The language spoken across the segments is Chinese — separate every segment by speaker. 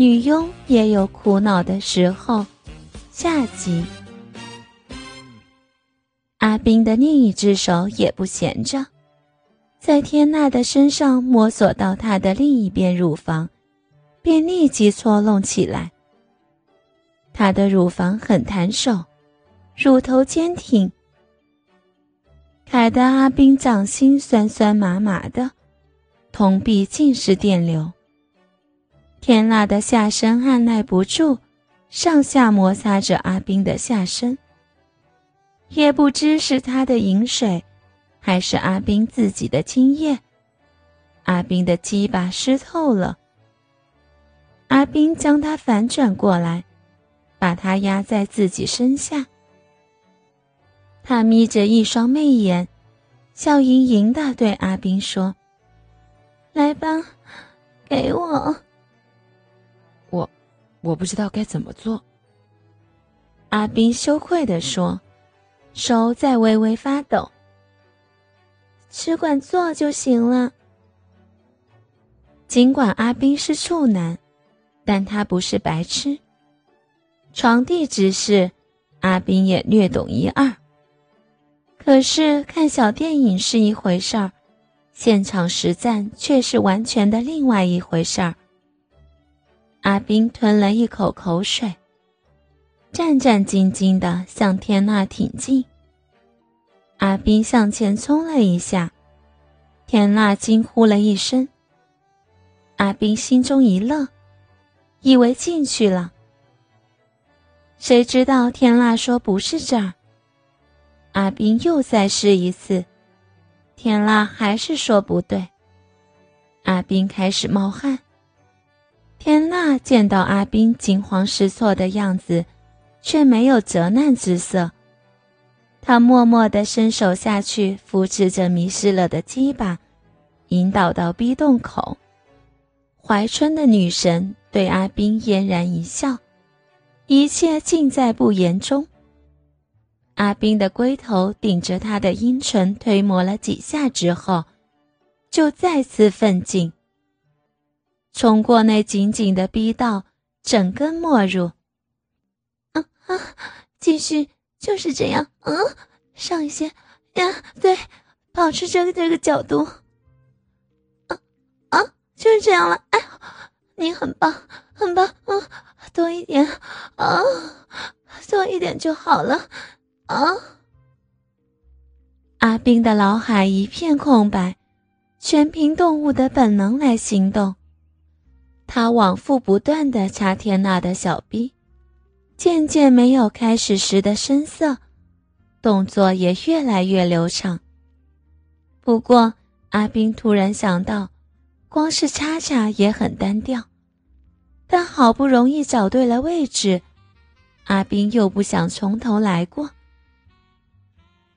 Speaker 1: 女佣也有苦恼的时候。下集，阿斌的另一只手也不闲着，在天娜的身上摸索到她的另一边乳房，便立即搓弄起来。她的乳房很弹手，乳头坚挺，凯的阿斌掌心酸酸麻麻的，瞳壁尽是电流。天辣的下身按耐不住。上下摩擦着阿冰的下身，也不知是他的饮水，还是阿冰自己的精液。阿冰的鸡巴湿透了。阿冰将他反转过来，把他压在自己身下。他眯着一双媚眼，笑盈盈的对阿冰说：“来吧，给我。”
Speaker 2: 我不知道该怎么做。
Speaker 1: 阿斌羞愧地说，手在微微发抖。只管做就行了。尽管阿斌是处男，但他不是白痴。床地之事，阿斌也略懂一二。可是看小电影是一回事儿，现场实战却是完全的另外一回事儿。阿斌吞了一口口水，战战兢兢地向天娜挺进。阿斌向前冲了一下，天娜惊呼了一声。阿斌心中一乐，以为进去了。谁知道天娜说不是这儿。阿斌又再试一次，天娜还是说不对。阿斌开始冒汗。天娜见到阿斌惊慌失措的样子，却没有责难之色。她默默地伸手下去扶持着迷失了的鸡巴，引导到逼洞口。怀春的女神对阿斌嫣然一笑，一切尽在不言中。阿斌的龟头顶着她的阴唇推磨了几下之后，就再次奋进。冲过那紧紧的逼道，整根没入。啊啊！继续，就是这样。嗯，上一些呀，对，保持这个这个角度。啊啊，就是这样了。哎，你很棒，很棒。嗯，多一点。啊，多一点就好了。啊！阿斌的脑海一片空白，全凭动物的本能来行动。他往复不断的掐天娜的小臂，渐渐没有开始时的生涩，动作也越来越流畅。不过阿斌突然想到，光是掐掐也很单调，但好不容易找对了位置，阿斌又不想从头来过。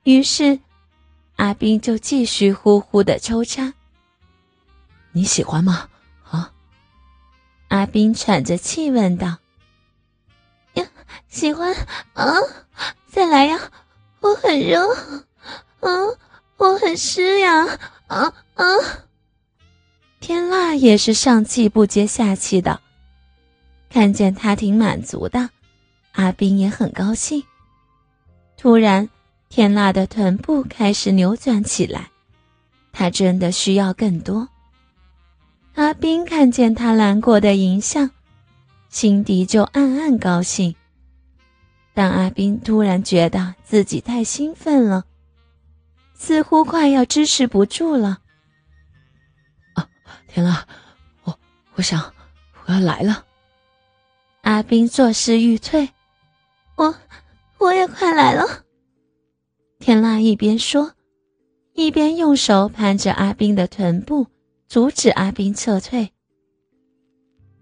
Speaker 1: 于是，阿斌就继续呼呼的抽插。
Speaker 2: 你喜欢吗？
Speaker 1: 阿斌喘着气问道：“呀，喜欢啊，再来呀！我很热，嗯，我很湿呀，啊啊！”天辣也是上气不接下气的，看见他挺满足的，阿斌也很高兴。突然，天辣的臀部开始扭转起来，他真的需要更多。阿斌看见他难过的影像，心底就暗暗高兴。但阿斌突然觉得自己太兴奋了，似乎快要支持不住了。
Speaker 2: 啊，天啊，我我想我要来了。
Speaker 1: 阿斌作势欲退，我我也快来了。天辣一边说，一边用手攀着阿斌的臀部。阻止阿斌撤退。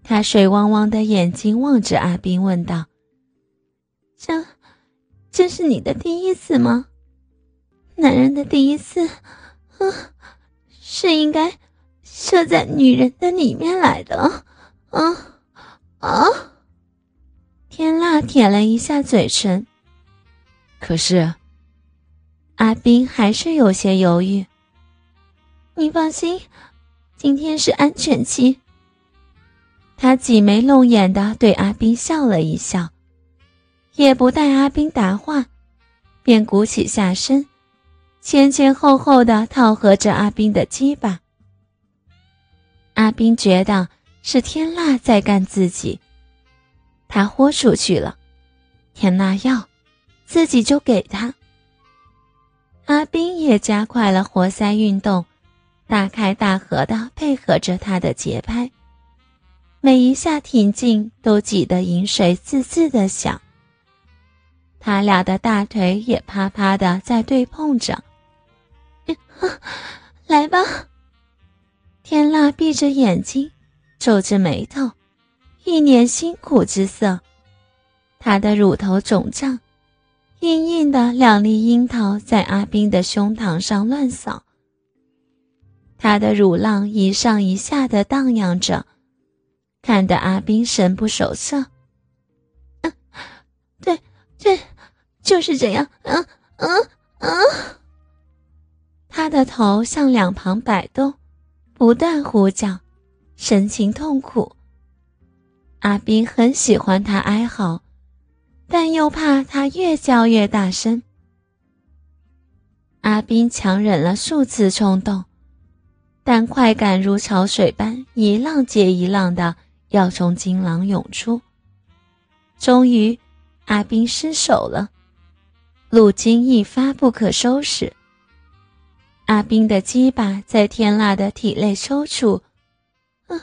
Speaker 1: 他水汪汪的眼睛望着阿斌，问道：“这，这是你的第一次吗？男人的第一次，嗯，是应该射在女人的里面来的。”啊啊！天辣舔了一下嘴唇。
Speaker 2: 可是，
Speaker 1: 阿斌还是有些犹豫。你放心。今天是安全期。他挤眉弄眼的对阿斌笑了一笑，也不待阿斌答话，便鼓起下身，前前后后的套合着阿斌的鸡巴。阿斌觉得是天辣在干自己，他豁出去了，天籁要，自己就给他。阿斌也加快了活塞运动，大开大合的配合着他的节拍，每一下挺进都挤得饮水滋滋的响。他俩的大腿也啪啪的在对碰着，来吧。天籁闭着眼睛，皱着眉头，一脸辛苦之色。他的乳头肿胀，硬硬的两粒樱桃在阿斌的胸膛上乱扫。他的乳浪一上一下的荡漾着，看得阿斌神不守舍。嗯，对，对，就是这样。嗯嗯嗯。他的头向两旁摆动。不断呼叫，神情痛苦。阿斌很喜欢他哀嚎，但又怕他越叫越大声。阿斌强忍了数次冲动，但快感如潮水般一浪接一浪的要从金囊涌出。终于，阿斌失手了，路金一发不可收拾。阿斌的鸡巴在天辣的体内抽搐，啊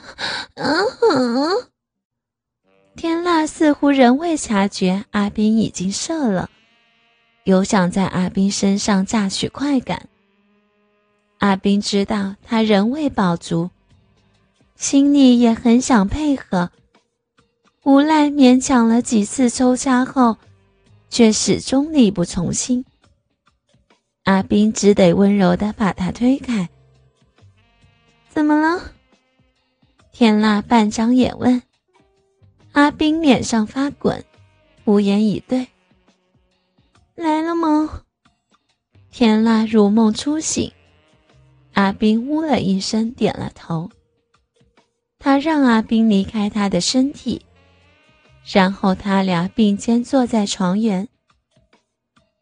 Speaker 1: 啊！天辣似乎仍未察觉阿斌已经射了，有想在阿斌身上榨取快感。阿斌知道他仍未饱足，心里也很想配合，无奈勉强了几次抽插后，却始终力不从心。阿斌只得温柔的把他推开。怎么了？天籁半张眼问。阿斌脸上发滚，无言以对。来了吗？天籁如梦初醒。阿斌呜了一声，点了头。他让阿斌离开他的身体，然后他俩并肩坐在床沿。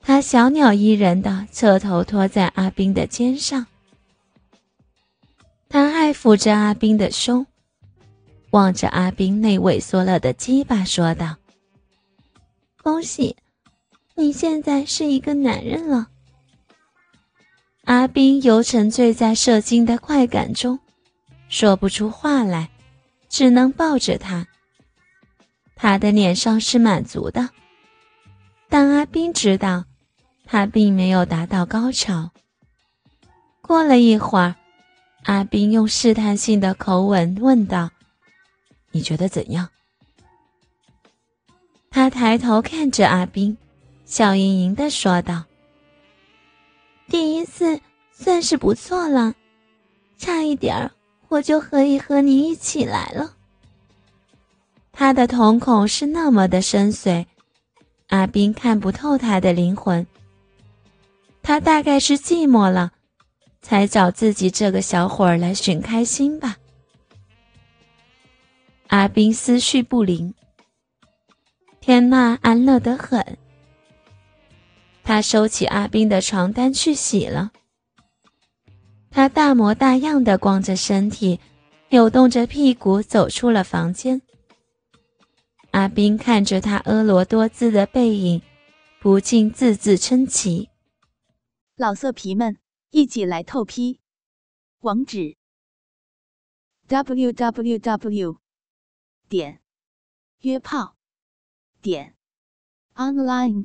Speaker 1: 他小鸟依人的侧头托在阿斌的肩上，他爱抚着阿斌的胸，望着阿斌那萎缩了的鸡巴说道：“恭喜，你现在是一个男人了。”阿斌犹沉醉在射精的快感中，说不出话来，只能抱着他。他的脸上是满足的，但阿斌知道。他并没有达到高潮。过了一会儿，阿斌用试探性的口吻问道：“你觉得怎样？”他抬头看着阿斌，笑盈盈的说道：“第一次算是不错了，差一点儿我就可以和你一起来了。”他的瞳孔是那么的深邃，阿斌看不透他的灵魂。他大概是寂寞了，才找自己这个小伙儿来寻开心吧。阿斌思绪不宁，天呐安乐得很。他收起阿斌的床单去洗了。他大模大样的光着身体，扭动着屁股走出了房间。阿斌看着他婀娜多姿的背影，不禁字字称奇。
Speaker 3: 老色皮们，一起来透批！网址：w w w 点约炮点 online